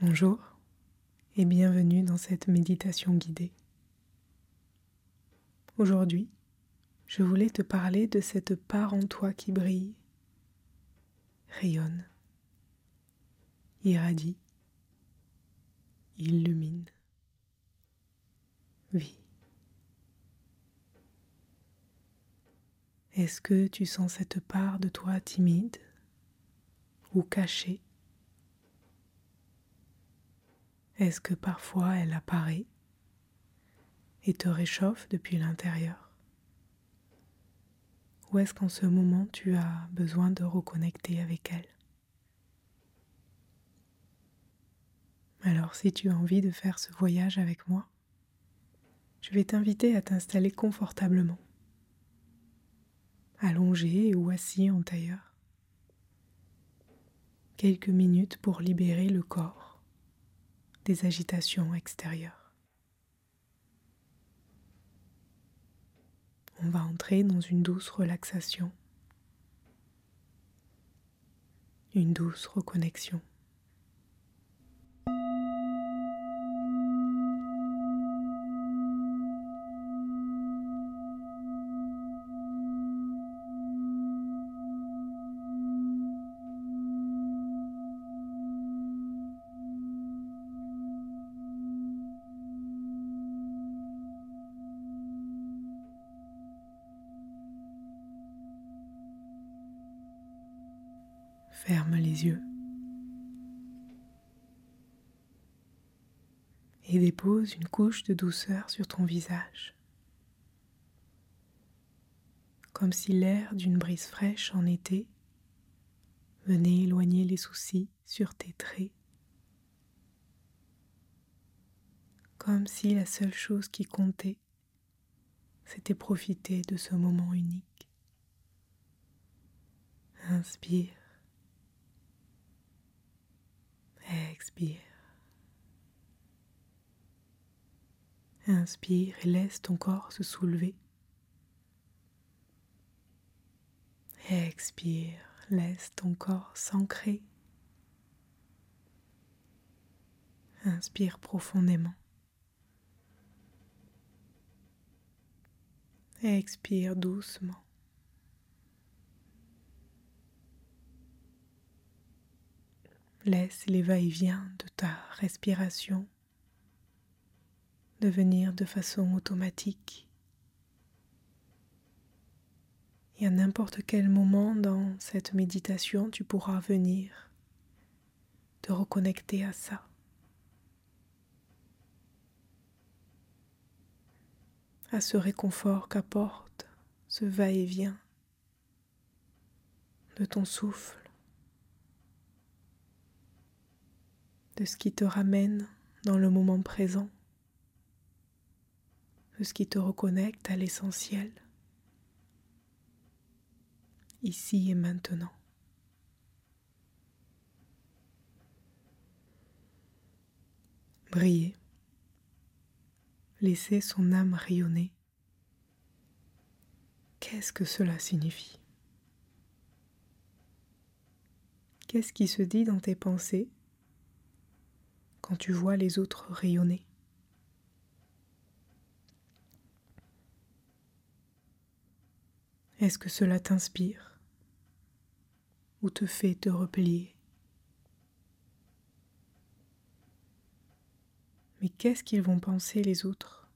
Bonjour et bienvenue dans cette méditation guidée. Aujourd'hui, je voulais te parler de cette part en toi qui brille, rayonne, irradie, illumine, vit. Est-ce que tu sens cette part de toi timide ou cachée Est-ce que parfois elle apparaît et te réchauffe depuis l'intérieur? Ou est-ce qu'en ce moment tu as besoin de reconnecter avec elle? Alors si tu as envie de faire ce voyage avec moi, je vais t'inviter à t'installer confortablement, allongé ou assis en tailleur. Quelques minutes pour libérer le corps des agitations extérieures. On va entrer dans une douce relaxation, une douce reconnexion. Ferme les yeux et dépose une couche de douceur sur ton visage, comme si l'air d'une brise fraîche en été venait éloigner les soucis sur tes traits, comme si la seule chose qui comptait, c'était profiter de ce moment unique. Inspire. Expire. Inspire et laisse ton corps se soulever. Expire, laisse ton corps s'ancrer. Inspire profondément. Expire doucement. Laisse les va-et-vient de ta respiration devenir de façon automatique. Et à n'importe quel moment dans cette méditation, tu pourras venir te reconnecter à ça. à ce réconfort qu'apporte ce va-et-vient de ton souffle. De ce qui te ramène dans le moment présent, de ce qui te reconnecte à l'essentiel, ici et maintenant. Briller, laisser son âme rayonner. Qu'est-ce que cela signifie? Qu'est-ce qui se dit dans tes pensées? Quand tu vois les autres rayonner. Est-ce que cela t'inspire ou te fait te replier? Mais qu'est-ce qu'ils vont penser les autres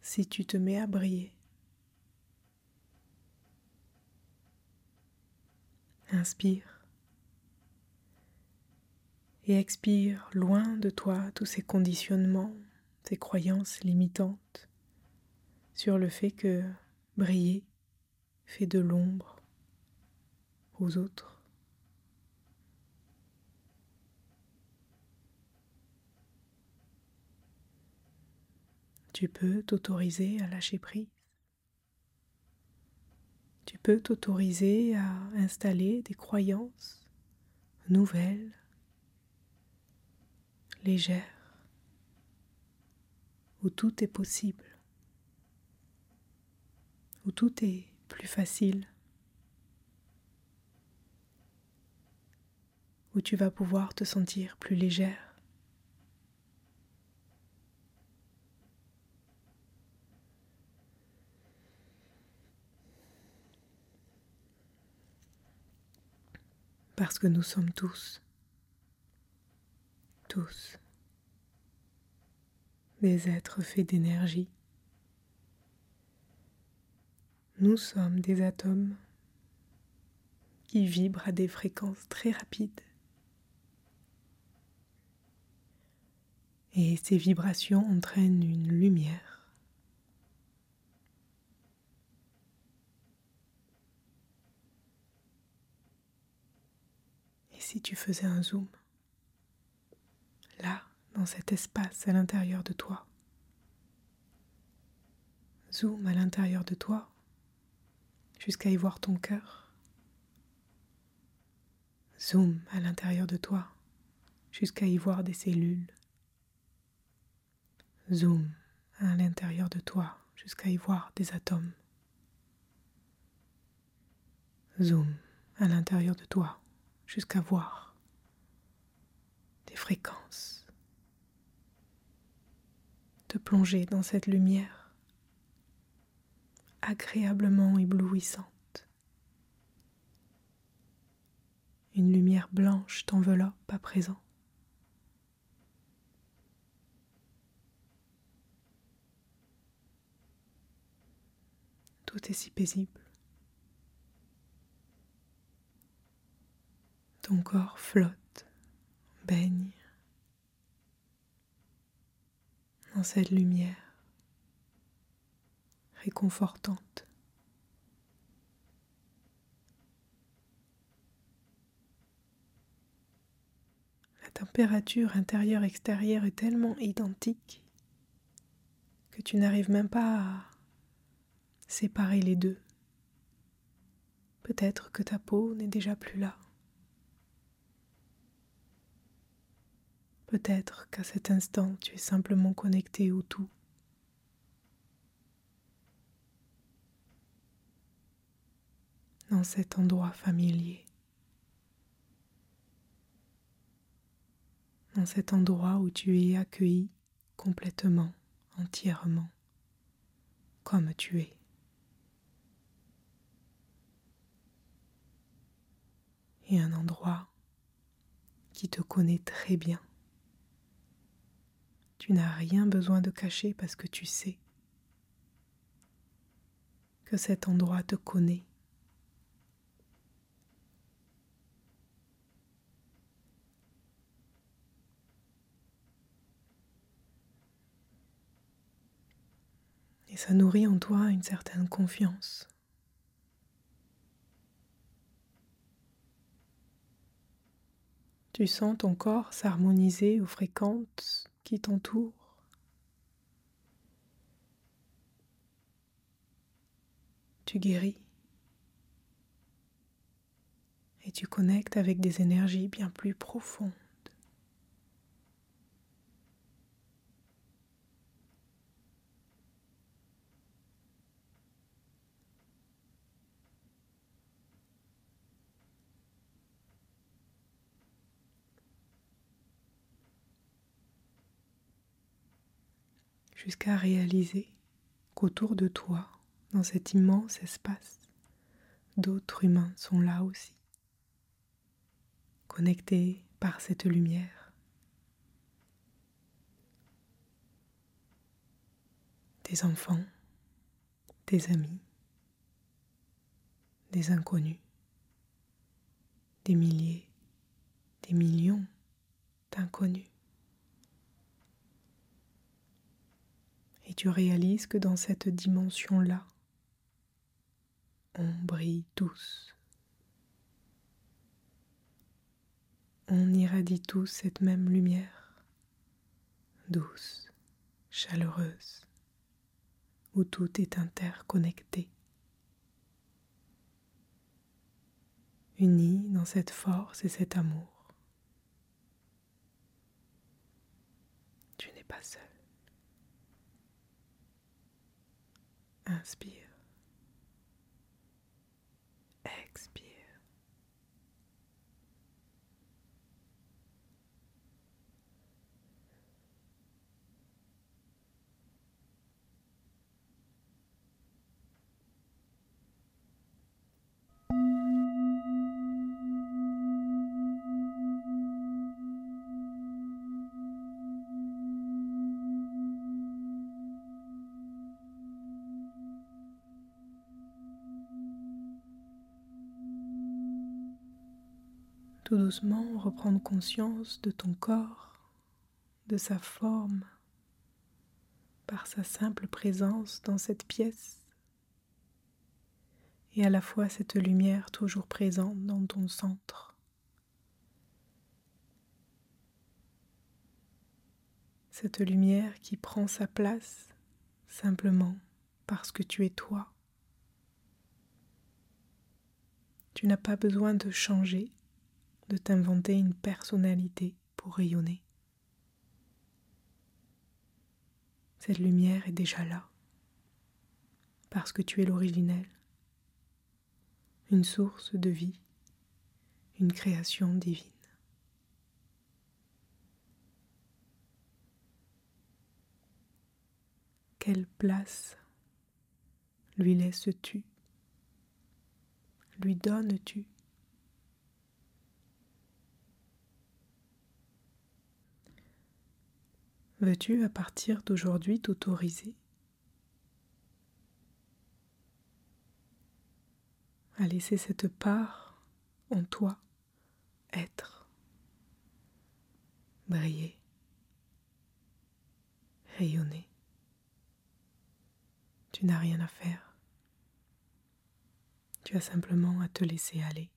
si tu te mets à briller? Inspire et expire loin de toi tous ces conditionnements, ces croyances limitantes sur le fait que briller fait de l'ombre aux autres. Tu peux t'autoriser à lâcher prise. Tu peux t'autoriser à installer des croyances nouvelles légère, où tout est possible, où tout est plus facile, où tu vas pouvoir te sentir plus légère. Parce que nous sommes tous, tous, des êtres faits d'énergie. Nous sommes des atomes qui vibrent à des fréquences très rapides. Et ces vibrations entraînent une lumière. Et si tu faisais un zoom, dans cet espace à l'intérieur de toi, zoom à l'intérieur de toi, jusqu'à y voir ton cœur. Zoom à l'intérieur de toi jusqu'à y voir des cellules. Zoom à l'intérieur de toi jusqu'à y voir des atomes. Zoom à l'intérieur de toi jusqu'à voir des fréquences. Plonger dans cette lumière agréablement éblouissante. Une lumière blanche t'enveloppe à présent. Tout est si paisible. Ton corps flotte, baigne cette lumière réconfortante. La température intérieure-extérieure est tellement identique que tu n'arrives même pas à séparer les deux. Peut-être que ta peau n'est déjà plus là. Peut-être qu'à cet instant tu es simplement connecté au tout. dans cet endroit familier, dans cet endroit où tu es accueilli complètement, entièrement, comme tu es. Et un endroit qui te connaît très bien. Tu n'as rien besoin de cacher parce que tu sais que cet endroit te connaît Et ça nourrit en toi une certaine confiance. Tu sens ton corps s'harmoniser aux fréquences qui t'entourent. Tu guéris et tu connectes avec des énergies bien plus profondes. Jusqu'à réaliser qu'autour de toi, dans cet immense espace, d'autres humains sont là aussi, connectés par cette lumière. Des enfants, des amis, des inconnus, des milliers, des millions d'inconnus. Tu réalises que dans cette dimension-là, on brille tous. On irradie tous cette même lumière, douce, chaleureuse, où tout est interconnecté. Unis dans cette force et cet amour. Tu n'es pas seul. Inspire. Expire. Tout doucement, reprendre conscience de ton corps, de sa forme, par sa simple présence dans cette pièce, et à la fois cette lumière toujours présente dans ton centre. Cette lumière qui prend sa place simplement parce que tu es toi. Tu n'as pas besoin de changer, de t'inventer une personnalité pour rayonner. Cette lumière est déjà là, parce que tu es l'originel, une source de vie, une création divine. Quelle place lui laisses-tu? Lui donnes-tu? Veux-tu à partir d'aujourd'hui t'autoriser? À laisser cette part en toi être, briller, rayonner Tu n'as rien à faire. Tu as simplement à te laisser aller,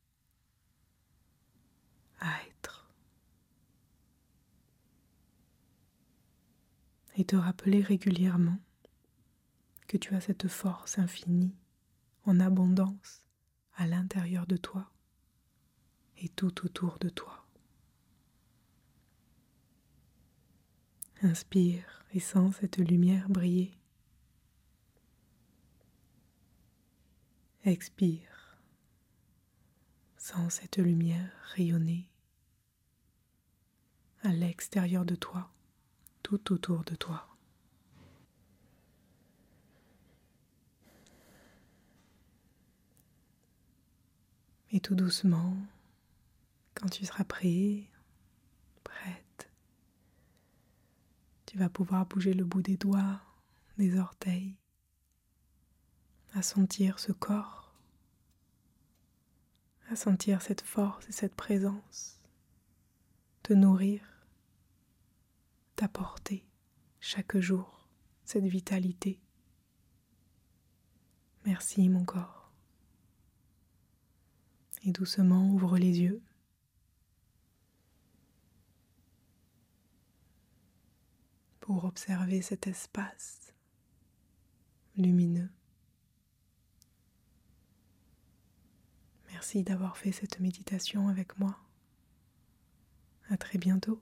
à être. Et te rappeler régulièrement que tu as cette force infinie en abondance à l'intérieur de toi et tout autour de toi. Inspire et sens cette lumière briller. Expire, sens cette lumière rayonner à l'extérieur de toi tout autour de toi. Et tout doucement, quand tu seras prêt, prête, tu vas pouvoir bouger le bout des doigts, des orteils, à sentir ce corps, à sentir cette force et cette présence, te nourrir t'apporter chaque jour cette vitalité. Merci mon corps. Et doucement ouvre les yeux. pour observer cet espace lumineux. Merci d'avoir fait cette méditation avec moi. À très bientôt.